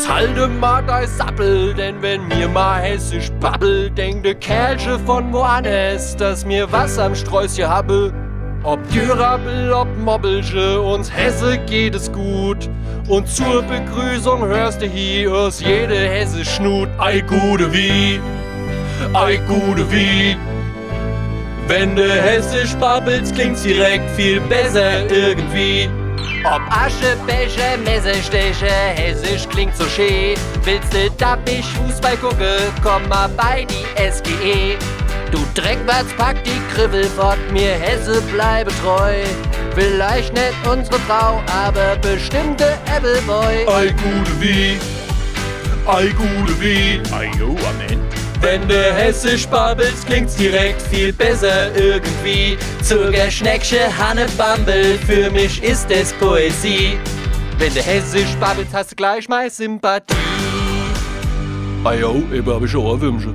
Jetzt halte mal dein Sappel, denn wenn mir mal hessisch babbel, denkt de Kerlche von woanders, dass mir was am Sträußchen habe. Ob Dürabel, ob Mobbelche, uns Hesse geht es gut. Und zur Begrüßung hörst du hier aus jede Hesse Schnut. Ei gute wie, ei gute wie. Wenn du hessisch babbelst, klingt's direkt viel besser irgendwie. Ob Asche, Becher, Messerstecher, hessisch klingt so schön. Willst du dappig Fußball gucken, komm mal bei die SGE. Du Dreckwärts pack die Kribbel fort, mir Hesse bleibe treu. Vielleicht nicht unsere Frau, aber bestimmte Appleboy. Ei gute wie, ei gute wie. Ei jo, Amen. Wenn du hessisch babbelst, klingt's direkt viel besser irgendwie. Zucker, Schnecksche, Hanne, Bambel, für mich ist es Poesie. Wenn du hessisch babbelst, hast du gleich meine Sympathie. Ah jo, eben hab ich auch Wünsche.